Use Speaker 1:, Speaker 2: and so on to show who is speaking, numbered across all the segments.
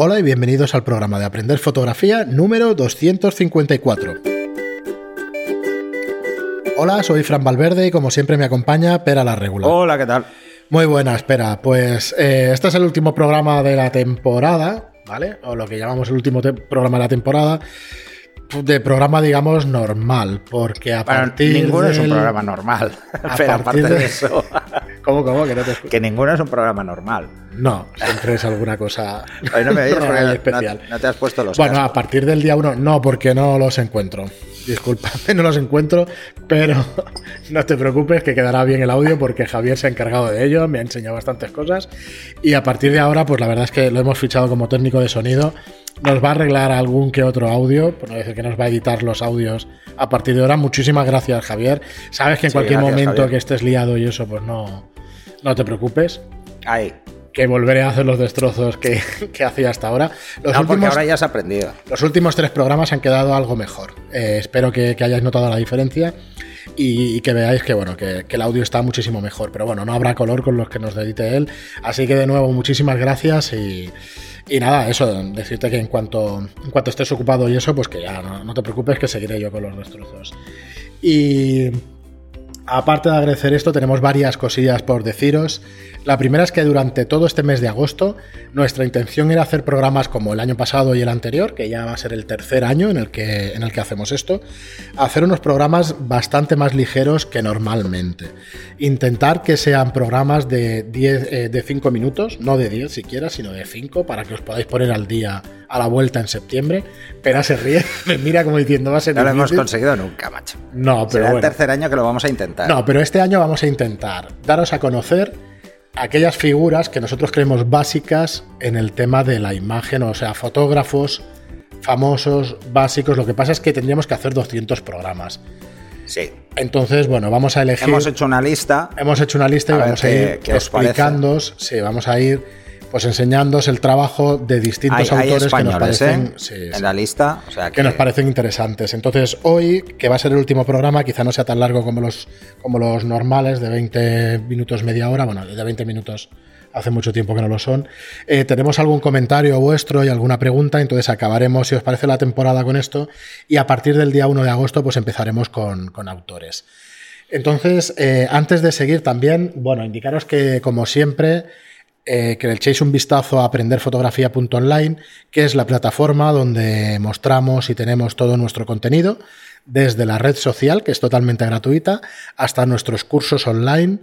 Speaker 1: Hola y bienvenidos al programa de Aprender Fotografía número 254. Hola, soy Fran Valverde y como siempre me acompaña Pera la Regular.
Speaker 2: Hola, ¿qué tal?
Speaker 1: Muy buena, espera. Pues eh, este es el último programa de la temporada, ¿vale? O lo que llamamos el último programa de la temporada. De programa, digamos, normal, porque a partir
Speaker 2: Ninguno es un programa normal. Pero aparte de, eso.
Speaker 1: ¿Cómo, cómo? Que, no
Speaker 2: te que ninguno es un programa normal.
Speaker 1: No, siempre es alguna cosa
Speaker 2: Hoy no me especial. No, te has puesto los
Speaker 1: Bueno, a partir del día uno, no, porque no los encuentro. Disculpame, no los encuentro, pero no te preocupes que quedará bien el audio porque Javier se ha encargado de ello, me ha enseñado bastantes cosas y a partir de ahora, pues la verdad es que lo hemos fichado como técnico de sonido. Nos va a arreglar algún que otro audio, por no decir que nos va a editar los audios a partir de ahora. Muchísimas gracias, Javier. Sabes que en cualquier momento que estés liado y eso, pues no, no te preocupes.
Speaker 2: Ahí
Speaker 1: que volveré a hacer los destrozos que, hacía hasta ahora.
Speaker 2: Los no, últimos, ahora ya has aprendido.
Speaker 1: Los últimos tres programas han quedado algo mejor. Eh, espero que, hayáis notado la diferencia y, que veáis que, bueno, que, el audio está muchísimo mejor. Pero bueno, no habrá color con los que nos edite él. Así que de nuevo, muchísimas gracias y, nada, eso, decirte que en cuanto, en cuanto estés ocupado y eso, pues que ya no, no te preocupes, que seguiré yo con los destrozos. Y aparte de agradecer esto, tenemos varias cosillas por deciros. La primera es que durante todo este mes de agosto nuestra intención era hacer programas como el año pasado y el anterior, que ya va a ser el tercer año en el que, en el que hacemos esto, hacer unos programas bastante más ligeros que normalmente. Intentar que sean programas de 10, eh, de 5 minutos, no de 10 siquiera, sino de 5, para que os podáis poner al día a la vuelta en septiembre. Pero se ríe, me mira como diciendo va a ser
Speaker 2: No lo hemos conseguido nunca, macho.
Speaker 1: No, pero
Speaker 2: Será el tercer año que lo vamos a intentar.
Speaker 1: No, pero este año vamos a intentar daros a conocer aquellas figuras que nosotros creemos básicas en el tema de la imagen, o sea, fotógrafos famosos, básicos. Lo que pasa es que tendríamos que hacer 200 programas.
Speaker 2: Sí.
Speaker 1: Entonces, bueno, vamos a elegir.
Speaker 2: Hemos hecho una lista.
Speaker 1: Hemos hecho una lista y vamos a ir explicando. Sí, vamos a ir pues enseñándoos el trabajo de distintos autores que nos parecen
Speaker 2: ¿eh? en la lista,
Speaker 1: que... nos parecen interesantes. Entonces, hoy, que va a ser el último programa, quizá no sea tan largo como los, como los normales de 20 minutos, media hora, bueno, de 20 minutos hace mucho tiempo que no lo son. Eh, tenemos algún comentario vuestro y alguna pregunta, entonces acabaremos, si os parece, la temporada con esto y a partir del día 1 de agosto pues empezaremos con, autores. Entonces, eh, antes de seguir también, bueno, indicaros que como siempre eh, que le echéis un vistazo a aprenderfotografía.online, que es la plataforma donde mostramos y tenemos todo nuestro contenido, desde la red social, que es totalmente gratuita, hasta nuestros cursos online.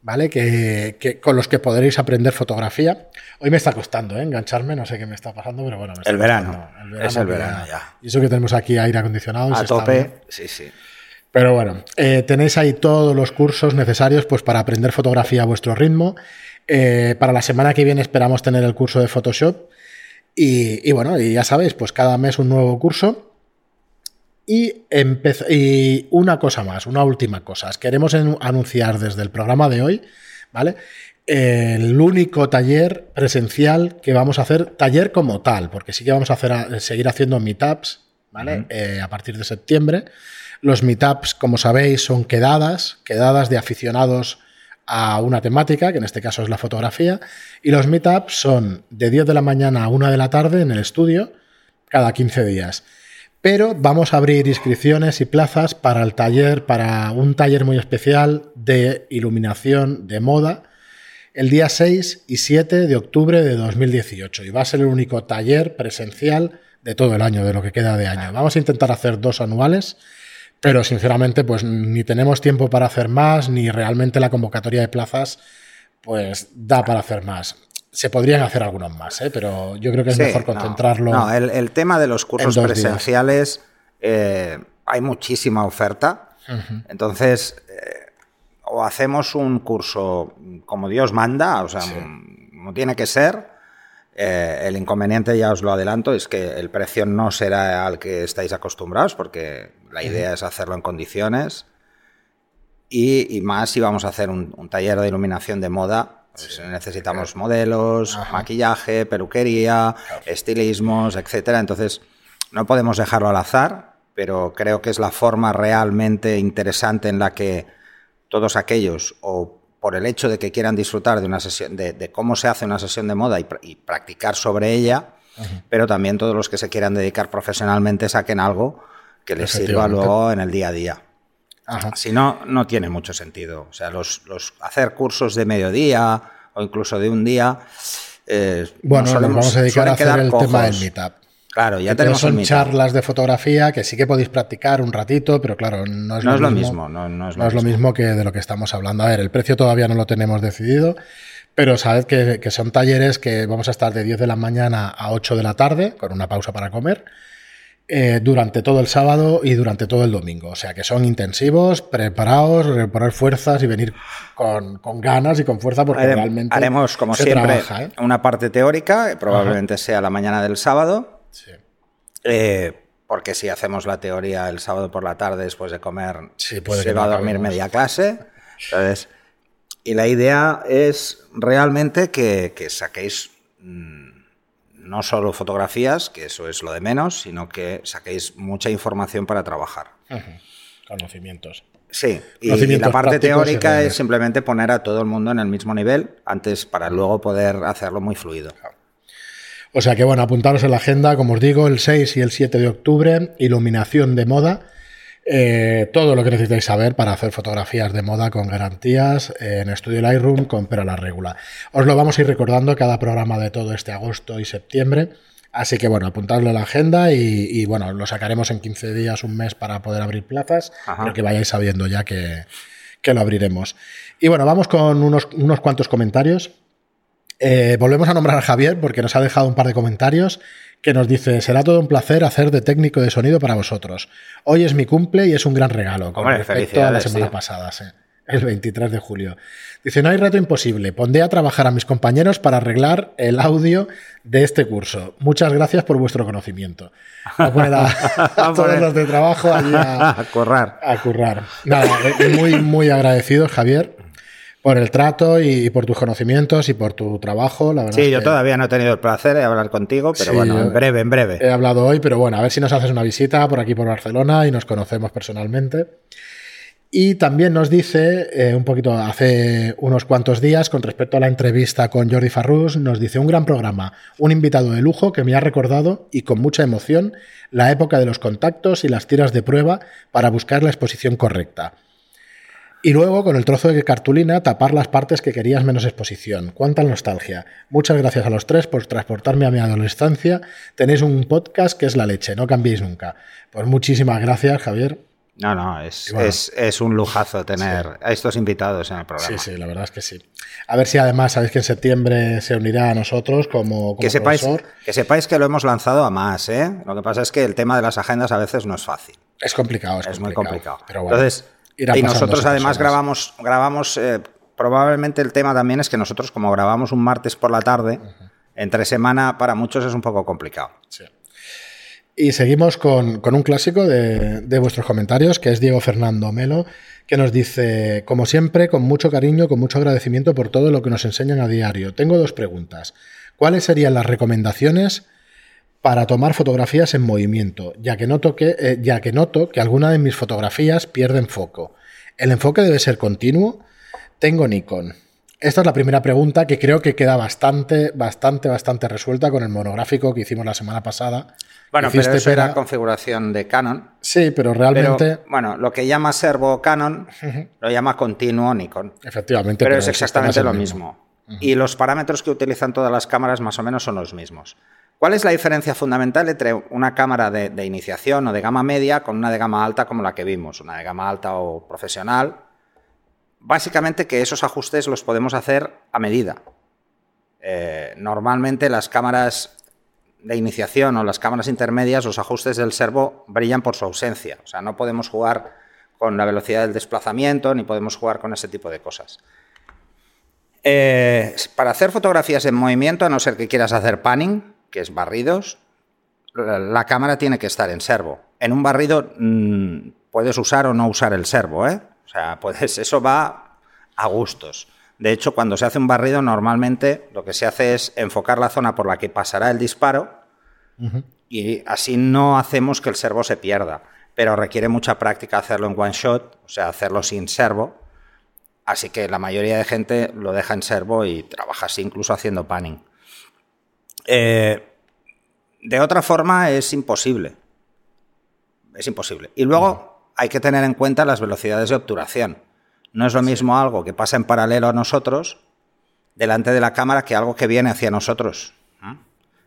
Speaker 1: ¿Vale? Que, con los que podréis aprender fotografía. Hoy me está costando ¿eh? engancharme, no sé qué me está pasando, pero bueno.
Speaker 2: el, verano. Es el verano ya.
Speaker 1: Y eso que tenemos aquí aire acondicionado.
Speaker 2: A tope, sí, sí.
Speaker 1: Pero bueno, eh, tenéis ahí todos los cursos necesarios pues, para aprender fotografía a vuestro ritmo eh, para la semana que viene esperamos tener el curso de Photoshop. Y, bueno, y ya sabéis, pues cada mes un nuevo curso. Y, y una cosa más, una última cosa. Queremos anunciar desde el programa de hoy, ¿vale? El único taller presencial que vamos a hacer, taller como tal, porque sí que vamos a hacer, seguir haciendo meetups, ¿vale? Eh, a partir de septiembre. Los meetups, como sabéis, son quedadas, quedadas de aficionados a una temática, que en este caso es la fotografía, y los meetups son de 10 de la mañana a 1 de la tarde en el estudio, cada 15 días. Pero vamos a abrir inscripciones y plazas para el taller, para un taller muy especial de iluminación de moda, el día 6 y 7 de octubre de 2018. Y va a ser el único taller presencial de todo el año, de lo que queda de año. Vamos a intentar hacer dos anuales pero sinceramente, pues ni tenemos tiempo para hacer más, ni realmente la convocatoria de plazas, pues da para hacer más. Se podrían hacer algunos más, ¿eh? pero yo creo que es mejor concentrarlo.
Speaker 2: No, el, tema de los cursos presenciales, eh, hay muchísima oferta. Entonces, eh, o hacemos un curso como Dios manda, o sea, como tiene que ser, eh, el inconveniente, ya os lo adelanto, es que el precio no será al que estáis acostumbrados, porque la idea es hacerlo en condiciones. Y, más si vamos a hacer un, taller de iluminación de moda, pues necesitamos modelos, maquillaje, peluquería, estilismos, etcétera. Entonces, no podemos dejarlo al azar, pero creo que es la forma realmente interesante en la que todos aquellos o por el hecho de que quieran disfrutar de una sesión, de, cómo se hace una sesión de moda y, practicar sobre ella, pero también todos los que se quieran dedicar profesionalmente saquen algo que les sirva luego en el día a día. Si no, no tiene mucho sentido. O sea, los, hacer cursos de mediodía o incluso de un día.
Speaker 1: Eh, bueno, nos vamos a dedicar a hacer el tema del meetup.
Speaker 2: Claro, ya tenemos
Speaker 1: son charlas de fotografía que sí que podéis practicar un ratito, pero claro, no es,
Speaker 2: lo, mismo, No,
Speaker 1: es, lo, mismo. que de lo que estamos hablando. A ver, el precio todavía no lo tenemos decidido, pero sabed que, que son talleres que vamos a estar de 10 de la mañana a 8 de la tarde, con una pausa para comer eh, durante todo el sábado y durante todo el domingo. O sea que son intensivos, preparados, reponer fuerzas y venir con, ganas y con fuerza porque realmente.
Speaker 2: Haremos, como siempre, ¿eh? una parte teórica, probablemente sea la mañana del sábado. Sí. Eh, porque si hacemos la teoría el sábado por la tarde después de comer, se va a dormir media clase. Entonces, y la idea es realmente que, saquéis. Mm, no solo fotografías, que eso es lo de menos, sino que saquéis mucha información para trabajar.
Speaker 1: Conocimientos.
Speaker 2: Sí, y, la parte teórica es simplemente poner a todo el mundo en el mismo nivel antes para luego poder hacerlo muy fluido.
Speaker 1: O sea que bueno, apuntaros en la agenda, como os digo, el 6 y el 7 de octubre, iluminación de moda eh, todo lo que necesitáis saber para hacer fotografías de moda con garantías en Estudio Lightroom con pero a la regula. Os lo vamos a ir recordando cada programa de todo este agosto y septiembre. Así que bueno, apuntadlo en la agenda y, bueno, lo sacaremos en 15 días, un mes para poder abrir plazas, pero que vayáis sabiendo ya que, lo abriremos. Y bueno, vamos con unos, unos cuantos comentarios. Eh, volvemos a nombrar a Javier porque nos ha dejado un par de comentarios que nos dice, será todo un placer hacer de técnico de sonido para vosotros. Hoy es mi cumple y es un gran regalo, con respecto a la semana pasada, el 23 de julio. Dice, no hay reto imposible, pondré a trabajar a mis compañeros para arreglar el audio de este curso. Muchas gracias por vuestro conocimiento. a, todos los de trabajo allí a,
Speaker 2: a currar.
Speaker 1: A currar. Nada, muy, muy agradecido, Javier por el trato y, por tus conocimientos y por tu trabajo. La
Speaker 2: sí, yo todavía no he tenido el placer de hablar contigo, pero bueno, en breve, en breve.
Speaker 1: He hablado hoy, pero bueno, a ver si nos haces una visita por aquí, por Barcelona, y nos conocemos personalmente. Y también nos dice, eh, un poquito hace unos cuantos días, con respecto a la entrevista con Jordi Farrus, nos dice un gran programa, un invitado de lujo que me ha recordado y con mucha emoción la época de los contactos y las tiras de prueba para buscar la exposición correcta. Y luego, con el trozo de cartulina, tapar las partes que querías menos exposición. Cuánta nostalgia. Muchas gracias a los tres por transportarme a mi adolescencia. Tenéis un podcast que es la leche, no cambiéis nunca. Pues muchísimas gracias, Javier.
Speaker 2: No, no, es, es, un lujazo tener a estos invitados en el programa.
Speaker 1: Sí, sí, la verdad es que sí. A ver si además sabéis que en septiembre se unirá a nosotros como,
Speaker 2: que sepáis, Que sepáis que lo hemos lanzado a más, ¿eh? Lo que pasa es que el tema de las agendas a veces no es fácil.
Speaker 1: Es complicado,
Speaker 2: es, muy complicado. Pero Entonces, y nosotros además grabamos, grabamos eh, probablemente el tema también es que nosotros como grabamos un martes por la tarde, entre semana para muchos es un poco complicado.
Speaker 1: Y seguimos con, un clásico de, de, vuestros comentarios, que es Diego Fernando Melo, que nos dice, como siempre, con mucho cariño, con mucho agradecimiento por todo lo que nos enseñan a diario. Tengo dos preguntas. ¿Cuáles serían las recomendaciones para tomar fotografías en movimiento, ya que, noto que, eh, ya que noto que algunas de mis fotografías pierden foco. ¿El enfoque debe ser continuo? Tengo Nikon. Esta es la primera pregunta que creo que queda bastante, bastante, bastante resuelta con el monográfico que hicimos la semana pasada.
Speaker 2: Bueno, pero eso era configuración de Canon.
Speaker 1: Sí, pero realmente...
Speaker 2: bueno, lo que llama servo Canon lo llama continuo Nikon.
Speaker 1: Efectivamente.
Speaker 2: Pero, es exactamente lo mismo. Y los parámetros que utilizan todas las cámaras más o menos son los mismos. ¿Cuál es la diferencia fundamental entre una cámara de, iniciación o de gama media con una de gama alta como la que vimos, una de gama alta o profesional? Básicamente que esos ajustes los podemos hacer a medida. Eh, normalmente las cámaras de iniciación o las cámaras intermedias, los ajustes del servo brillan por su ausencia. O sea, no podemos jugar con la velocidad del desplazamiento ni podemos jugar con ese tipo de cosas. Eh, para hacer fotografías en movimiento, a no ser que quieras hacer panning, que es barridos, la, cámara tiene que estar en servo. En un barrido mm, puedes usar o no usar el servo, ¿eh? O sea, puedes, eso va a gustos. De hecho, cuando se hace un barrido, normalmente lo que se hace es enfocar la zona por la que pasará el disparo y así no hacemos que el servo se pierda. Pero requiere mucha práctica hacerlo en one shot, o sea, hacerlo sin servo. Así que la mayoría de gente lo deja en servo y trabaja así, incluso haciendo panning. Eh, De otra forma es imposible. Es imposible. Y luego hay que tener en cuenta las velocidades de obturación. No es lo mismo algo que pasa en paralelo a nosotros delante de la cámara que algo que viene hacia nosotros.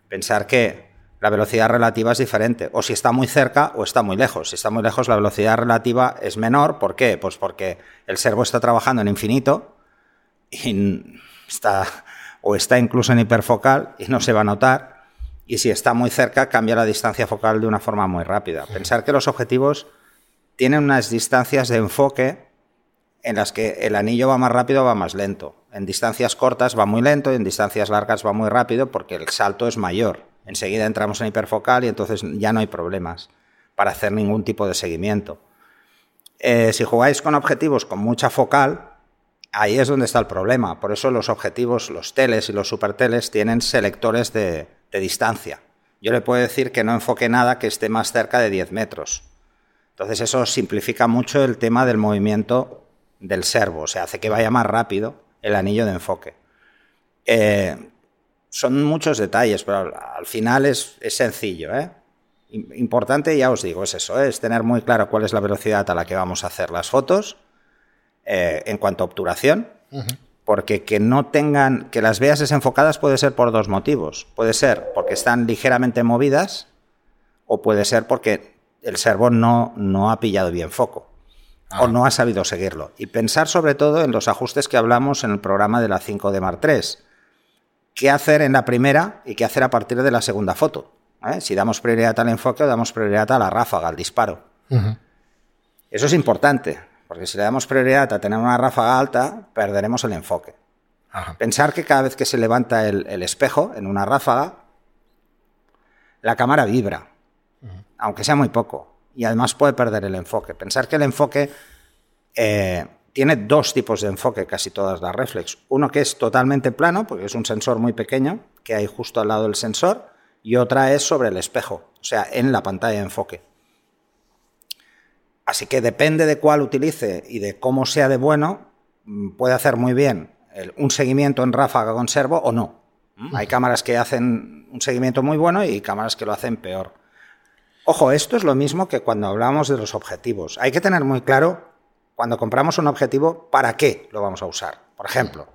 Speaker 2: Pensar que la velocidad relativa es diferente. O si está muy cerca o está muy lejos. Si está muy lejos, la velocidad relativa es menor. ¿Por qué? Pues porque el servo está trabajando en infinito y está, o está incluso en hiperfocal y no se va a notar. Y si está muy cerca, cambia la distancia focal de una forma muy rápida. Pensar que los objetivos tienen unas distancias de enfoque en las que el anillo va más rápido o va más lento. En distancias cortas va muy lento y en distancias largas va muy rápido porque el salto es mayor. Enseguida entramos en hiperfocal y entonces ya no hay problemas para hacer ningún tipo de seguimiento. Eh, si jugáis con objetivos con mucha focal, ahí es donde está el problema. Por eso los objetivos, los teles y los superteles tienen selectores de, distancia. Yo le puedo decir que no enfoque nada que esté más cerca de 10 metros. Entonces eso simplifica mucho el tema del movimiento del servo, o sea, hace que vaya más rápido el anillo de enfoque. Eh, son muchos detalles, pero al final es, sencillo. ¿eh? Importante, ya os digo, es eso, ¿eh? es tener muy claro cuál es la velocidad a la que vamos a hacer las fotos en cuanto a obturación, porque que no tengan, que las veas desenfocadas puede ser por dos motivos. Puede ser porque están ligeramente movidas o puede ser porque el servo no, no ha pillado bien foco o no ha sabido seguirlo. Y pensar sobre todo en los ajustes que hablamos en el programa de la 5D Mark III. ¿Qué hacer en la primera y qué hacer a partir de la segunda foto? ¿Eh? Si damos prioridad al enfoque o damos prioridad a la ráfaga, al disparo. Eso es importante, porque si le damos prioridad a tener una ráfaga alta, perderemos el enfoque. Pensar que cada vez que se levanta el, espejo en una ráfaga, la cámara vibra, aunque sea muy poco y además puede perder el enfoque. Pensar que el enfoque eh, tiene dos tipos de enfoque, casi todas las reflex. Uno que es totalmente plano, porque es un sensor muy pequeño que hay justo al lado del sensor, y otra es sobre el espejo, o sea, en la pantalla de enfoque. Así que depende de cuál utilice y de cómo sea de bueno, mm, puede hacer muy bien un seguimiento en ráfaga con servo o no. Hay cámaras que hacen un seguimiento muy bueno y cámaras que lo hacen peor. Ojo, esto es lo mismo que cuando hablamos de los objetivos. Hay que tener muy claro, cuando compramos un objetivo, para qué lo vamos a usar. Por ejemplo,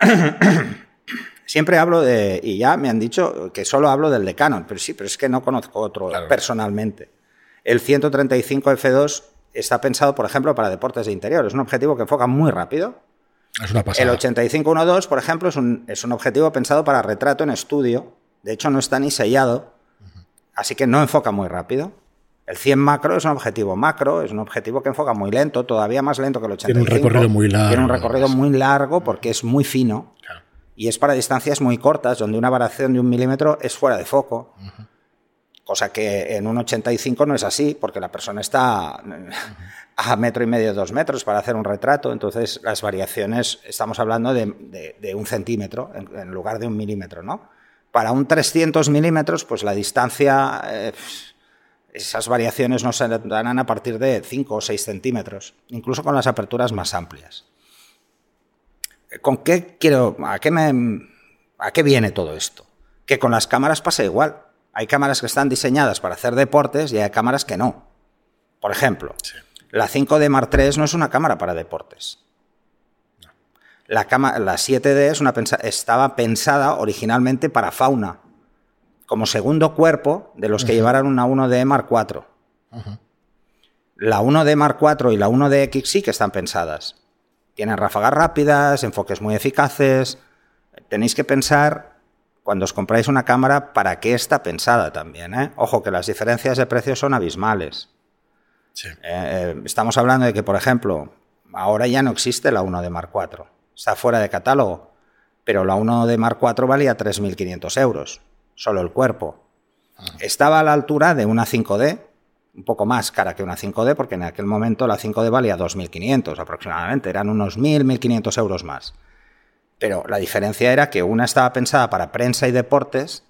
Speaker 2: siempre hablo de, y ya me han dicho que solo hablo del de Canon, pero sí, pero es que no conozco otro personalmente. El 135 F2 está pensado, por ejemplo, para deportes de interior. Es un objetivo que enfoca muy rápido.
Speaker 1: Es una pasada.
Speaker 2: El 8512, por ejemplo, es un, es un objetivo pensado para retrato en estudio. De hecho, no está ni sellado Así que no enfoca muy rápido. El 100 macro es un objetivo macro, es un objetivo que enfoca muy lento, todavía más lento que el 85.
Speaker 1: Tiene un recorrido muy largo.
Speaker 2: Tiene un recorrido muy largo porque es muy fino y es para distancias muy cortas, donde una variación de un milímetro es fuera de foco. Cosa que en un 85 no es así, porque la persona está a metro y medio, dos metros para hacer un retrato. Entonces, las variaciones, estamos hablando de, un centímetro en, lugar de un milímetro, ¿no? Para un 300 milímetros, pues la distancia, eh, esas variaciones no se darán a partir de 5 o 6 centímetros, incluso con las aperturas más amplias. ¿Con qué quiero, a qué, me, a qué viene todo esto? Que con las cámaras pasa igual. Hay cámaras que están diseñadas para hacer deportes y hay cámaras que no. Por ejemplo, la 5D Mark III no es una cámara para deportes. La, la 7D es una estaba pensada originalmente para fauna, como segundo cuerpo de los que llevaran una 1D Mark IV. La 1D Mark IV y la 1DX sí que están pensadas. Tienen ráfagas rápidas, enfoques muy eficaces. Tenéis que pensar, cuando os compráis una cámara, para qué está pensada también. ¿eh? Ojo, que las diferencias de precios son abismales. Eh, eh, estamos hablando de que, por ejemplo, ahora ya no existe la 1D Mark IV está fuera de catálogo, pero la 1 de Mark IV valía 3.500 euros, solo el cuerpo. Estaba a la altura de una 5D, un poco más cara que una 5D, porque en aquel momento la 5D valía 2.500 aproximadamente, eran unos 1.000, 1.500 euros más. Pero la diferencia era que una estaba pensada para prensa y deportes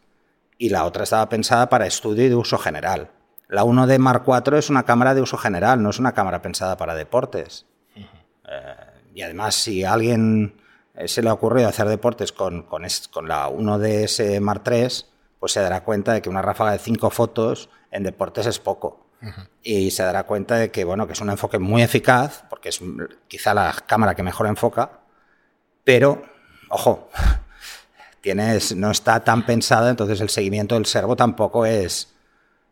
Speaker 2: y la otra estaba pensada para estudio y de uso general. La 1D Mark IV es una cámara de uso general, no es una cámara pensada para deportes. Y además, si a alguien eh, se le ha ocurrido hacer deportes con, con, la 1DS Mark III, pues se dará cuenta de que una ráfaga de cinco fotos en deportes es poco. Y se dará cuenta de que, bueno, que es un enfoque muy eficaz, porque es quizá la cámara que mejor enfoca, pero, ojo, tienes, no está tan pensada, entonces el seguimiento del servo tampoco es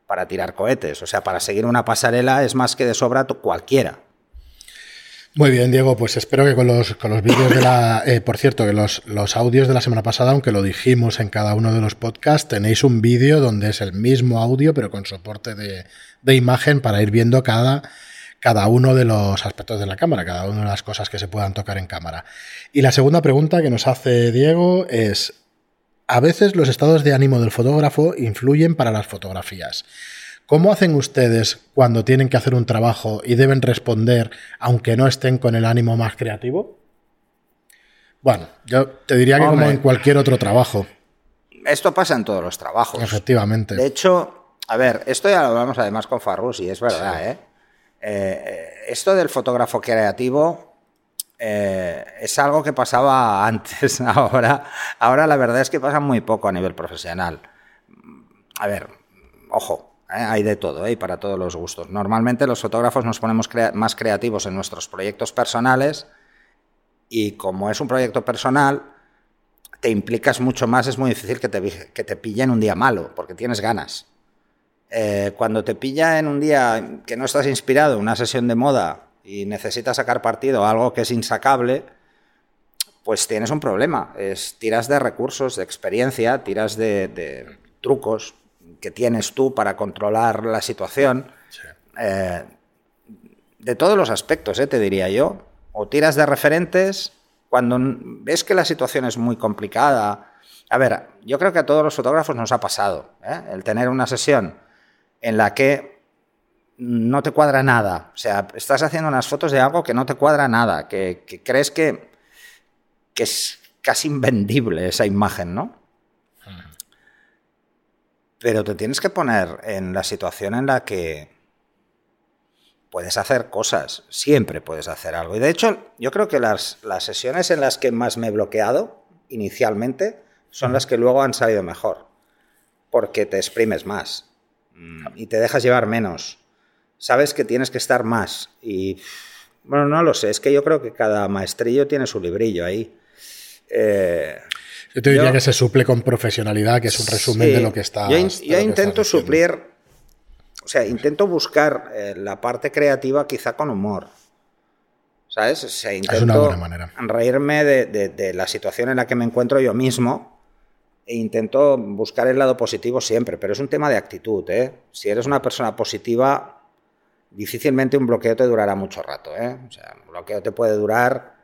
Speaker 2: para tirar cohetes. O sea, para seguir una pasarela es más que de sobra cualquiera.
Speaker 1: Muy bien, Diego, pues espero que con los, con los vídeos de la... Eh, por cierto, que los, los, audios de la semana pasada, aunque lo dijimos en cada uno de los podcasts, tenéis un vídeo donde es el mismo audio, pero con soporte de, de imagen para ir viendo cada, cada uno de los aspectos de la cámara, cada una de las cosas que se puedan tocar en cámara. Y la segunda pregunta que nos hace Diego es, a veces los estados de ánimo del fotógrafo influyen para las fotografías. ¿Cómo hacen ustedes cuando tienen que hacer un trabajo y deben responder aunque no estén con el ánimo más creativo? Bueno, yo te diría que como en cualquier otro trabajo.
Speaker 2: Esto pasa en todos los trabajos.
Speaker 1: Efectivamente.
Speaker 2: De hecho, a ver, esto ya lo hablamos además con Farrus y es verdad, ¿eh? ¿eh? Esto del fotógrafo creativo eh, es algo que pasaba antes, ahora, ahora la verdad es que pasa muy poco a nivel profesional. A ver, ojo. Hay de todo, ¿eh? para todos los gustos. Normalmente los fotógrafos nos ponemos más creativos en nuestros proyectos personales y como es un proyecto personal, te implicas mucho más, es muy difícil que te, que te pille en un día malo, porque tienes ganas. Eh, cuando te pilla en un día que no estás inspirado, una sesión de moda y necesitas sacar partido a algo que es insacable, pues tienes un problema. Es, tiras de recursos, de experiencia, tiras de trucos, que tienes tú para controlar la situación. Eh, de todos los aspectos, eh, te diría yo. O tiras de referentes cuando ves que la situación es muy complicada. A ver, yo creo que a todos los fotógrafos nos ha pasado eh, el tener una sesión en la que no te cuadra nada. O sea, estás haciendo unas fotos de algo que no te cuadra nada, que, que crees que, que es casi invendible esa imagen, ¿no? Pero te tienes que poner en la situación en la que puedes hacer cosas, siempre puedes hacer algo. Y de hecho, yo creo que las, las sesiones en las que más me he bloqueado inicialmente son las que luego han salido mejor, porque te exprimes más mm, y te dejas llevar menos. Sabes que tienes que estar más y, bueno, no lo sé, es que yo creo que cada maestrillo tiene su librillo ahí.
Speaker 1: Eh, yo te diría que se suple con profesionalidad, que es un resumen de lo que está.
Speaker 2: Yo, yo intento suplir, o sea, intento buscar eh, la parte creativa quizá con humor. ¿Sabes? O sea, intento
Speaker 1: es una buena manera.
Speaker 2: reírme de, de, la situación en la que me encuentro yo mismo e intento buscar el lado positivo siempre, pero es un tema de actitud. ¿eh? Si eres una persona positiva, difícilmente un bloqueo te durará mucho rato. ¿eh? O sea, un bloqueo te puede durar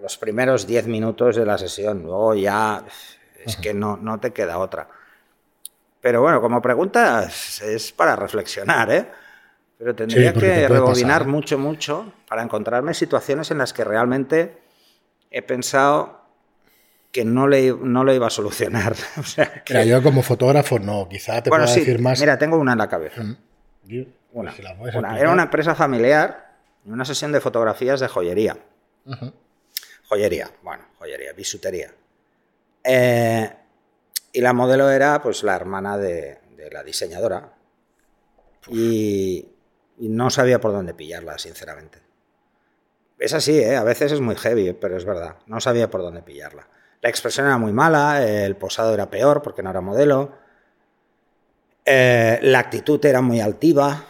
Speaker 2: los primeros 10 minutos de la sesión. Luego ya es que no, no te queda otra. Pero bueno, como pregunta es para reflexionar, ¿eh? Pero tendría que rebobinar ¿eh? mucho, mucho para encontrarme situaciones en las que realmente he pensado que no le, no lo iba a solucionar. o sea,
Speaker 1: Mira, yo como fotógrafo no, quizá te pueda decir más.
Speaker 2: Mira, tengo una en la cabeza. Una. Era una empresa familiar, una sesión de fotografías de joyería. Joyería, bueno, joyería, bisutería. Eh, y la modelo era pues la hermana de, la diseñadora. Y, no sabía por dónde pillarla, sinceramente. Es así, ¿eh? a veces es muy heavy, pero es verdad. No sabía por dónde pillarla. La expresión era muy mala, el posado era peor porque no era modelo. Eh, la actitud era muy altiva.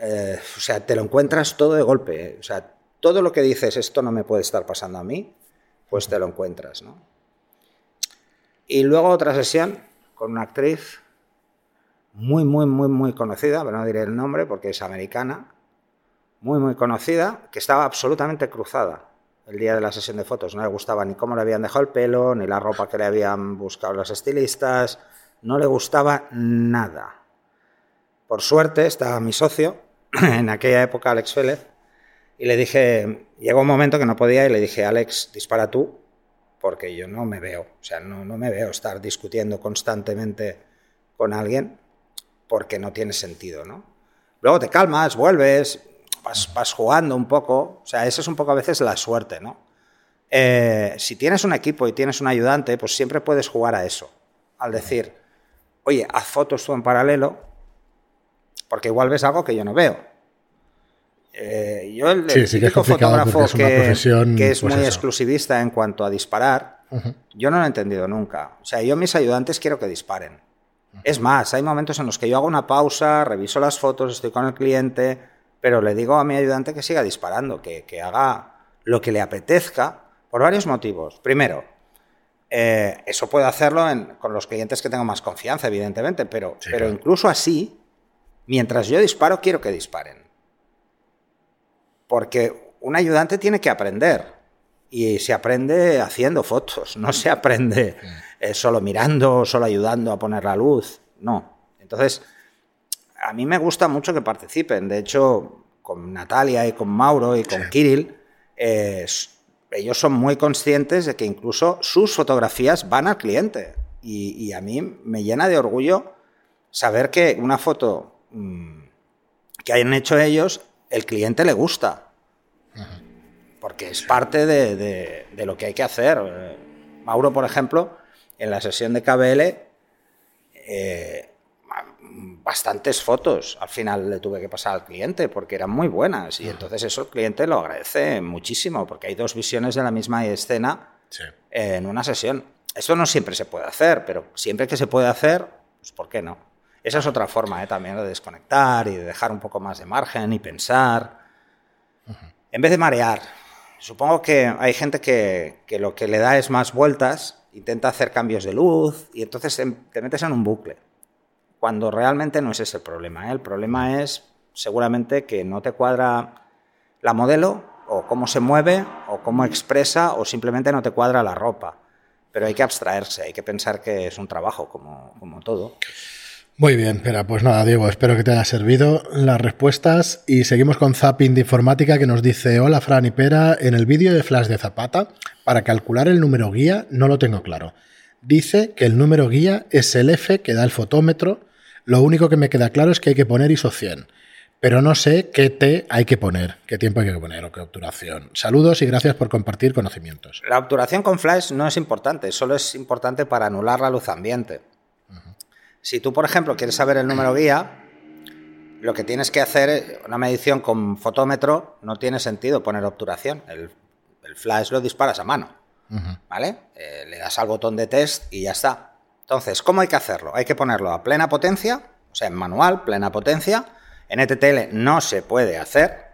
Speaker 2: o sea, te lo encuentras todo de golpe. O sea, todo lo que dices, esto no me puede estar pasando a mí, pues te lo encuentras, ¿no? Y luego otra sesión con una actriz muy, muy, muy, muy conocida, pero no diré el nombre porque es americana, muy, muy conocida, que estaba absolutamente cruzada el día de la sesión de fotos. No le gustaba ni cómo le habían dejado el pelo, ni la ropa que le habían buscado los estilistas, no le gustaba nada. Por suerte estaba mi socio, en aquella época Alex Félez, y le dije, llegó un momento que no podía y le dije, Alex, dispara tú, porque yo no me veo, o sea, no, no me veo estar discutiendo constantemente con alguien porque no tiene sentido, ¿no? Luego te calmas, vuelves, vas, vas jugando un poco, o sea, eso es un poco a veces la suerte, ¿no? Eh, si tienes un equipo y tienes un ayudante, pues siempre puedes jugar a eso, al decir, oye, haz fotos tú en paralelo, porque igual ves algo que yo no veo. Eh, yo el, típico fotógrafo que, es, pues muy exclusivista en cuanto a disparar, yo no lo he entendido nunca. O sea, yo mis ayudantes quiero que disparen. Es más, hay momentos en los que yo hago una pausa, reviso las fotos, estoy con el cliente, pero le digo a mi ayudante que siga disparando, que, haga lo que le apetezca, por varios motivos. Primero, eh, eso puedo hacerlo con los clientes que tengo más confianza, evidentemente, pero, pero incluso así, mientras yo disparo, quiero que disparen. Porque un ayudante tiene que aprender. Y se aprende haciendo fotos, no se aprende eh, solo mirando, solo ayudando a poner la luz. No. Entonces, a mí me gusta mucho que participen. De hecho, con Natalia y con Mauro y con Kirill, eh, ellos son muy conscientes de que incluso sus fotografías van al cliente. Y, a mí me llena de orgullo saber que una foto mm, que hayan hecho ellos, el cliente le gusta. Porque es parte de, lo que hay que hacer. Eh, Mauro, por ejemplo, en la sesión de KBL, eh, bastantes fotos al final le tuve que pasar al cliente porque eran muy buenas y entonces eso el cliente lo agradece muchísimo porque hay dos visiones de la misma escena en una sesión. Eso no siempre se puede hacer, pero siempre que se puede hacer, pues ¿por qué no? Esa es otra forma ¿eh? también de desconectar y de dejar un poco más de margen y pensar. En vez de marear, supongo que hay gente que, lo que le da es más vueltas, intenta hacer cambios de luz y entonces te metes en un bucle cuando realmente no es ese el problema. ¿eh? El problema es seguramente que no te cuadra la modelo o cómo se mueve o cómo expresa o simplemente no te cuadra la ropa. Pero hay que abstraerse, hay que pensar que es un trabajo como todo.
Speaker 1: Muy bien, pero pues nada, Diego, espero que te haya servido las respuestas y seguimos con Zapping de Informática que nos dice, hola Fran y Pera, en el vídeo de Flash de Zapata, para calcular el número guía no lo tengo claro. Dice que el número guía es el F que da el fotómetro lo único que me queda claro es que hay que poner ISO 100, pero no sé qué T hay que poner, qué tiempo hay que poner o qué obturación. Saludos y gracias por compartir conocimientos.
Speaker 2: La obturación con flash no es importante, solo es importante para anular la luz ambiente. Si tú, por ejemplo, quieres saber el número guía, lo que tienes que hacer es una medición con fotómetro, no tiene sentido poner obturación. El, flash lo disparas a mano. ¿Vale? Eh, le das al botón de test y ya está. Entonces, ¿cómo hay que hacerlo? Hay que ponerlo a plena potencia, o sea, en manual, plena potencia. En ETTL no se puede hacer,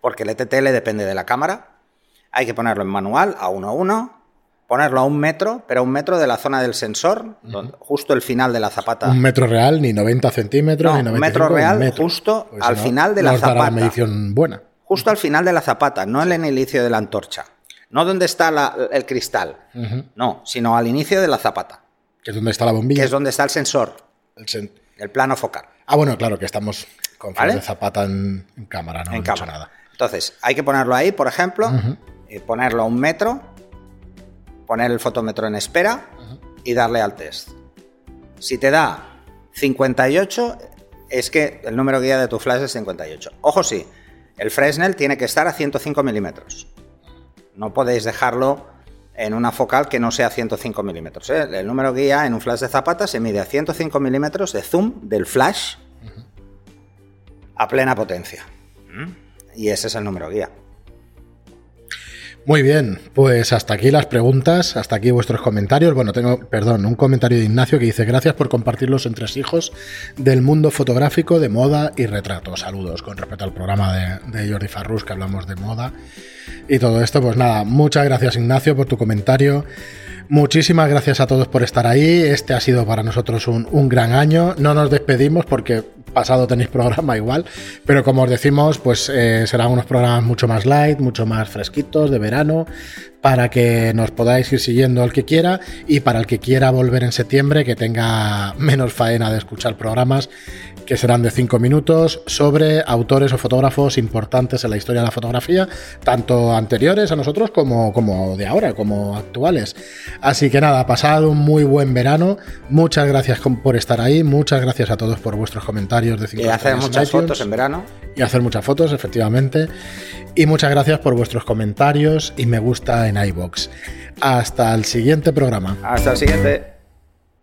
Speaker 2: porque el ETTL depende de la cámara. Hay que ponerlo en manual, a 1.1, ponerlo a un metro, pero a un metro de la zona del sensor, justo el final de la zapata.
Speaker 1: Un metro real, ni 90 centímetros, ni 90
Speaker 2: Un metro real, justo al final de la zapata.
Speaker 1: medición buena.
Speaker 2: Justo al final de la zapata, no en el inicio de la antorcha. No donde está el cristal, no, sino al inicio de la zapata.
Speaker 1: Que es donde está la bombilla.
Speaker 2: Que es donde está el sensor. El, plano focal.
Speaker 1: Ah, bueno, claro, que estamos con de zapata en, cámara, no, en cámara. nada.
Speaker 2: Entonces, hay que ponerlo ahí, por ejemplo, y ponerlo a un metro, poner el fotómetro en espera y darle al test. Si te da 58, es que el número guía de tu flash es 58. Ojo, sí, el Fresnel tiene que estar a 105 milímetros. No podéis dejarlo en una focal que no sea 105 milímetros. ¿eh? El número guía en un flash de zapata se mide a 105 milímetros de zoom del flash a plena potencia. ¿Mm? Y ese es el número guía.
Speaker 1: Muy bien, pues hasta aquí las preguntas, hasta aquí vuestros comentarios. Bueno, tengo, perdón, un comentario de Ignacio que dice gracias por compartir los entresijos del mundo fotográfico de moda y retrato. Saludos con respecto al programa de, Jordi Farrus que hablamos de moda y todo esto. Pues nada, muchas gracias Ignacio por tu comentario. Muchísimas gracias a todos por estar ahí. Este ha sido para nosotros un, gran año. No nos despedimos porque pasado tenéis programa igual, pero como os decimos, pues eh, serán unos programas mucho más light, mucho más fresquitos de verano, para que nos podáis ir siguiendo el que quiera y para el que quiera volver en septiembre, que tenga menos faena de escuchar programas que serán de 5 minutos sobre autores o fotógrafos importantes en la historia de la fotografía, tanto anteriores a nosotros como, como de ahora, como actuales. Así que nada, pasado un muy buen verano. Muchas gracias por estar ahí, muchas gracias a todos por vuestros comentarios de
Speaker 2: 5 Y hacer muchas fotos en verano.
Speaker 1: Y hacer muchas fotos, efectivamente. Y muchas gracias por vuestros comentarios y me gusta en iBox. Hasta el siguiente programa.
Speaker 2: Hasta el siguiente.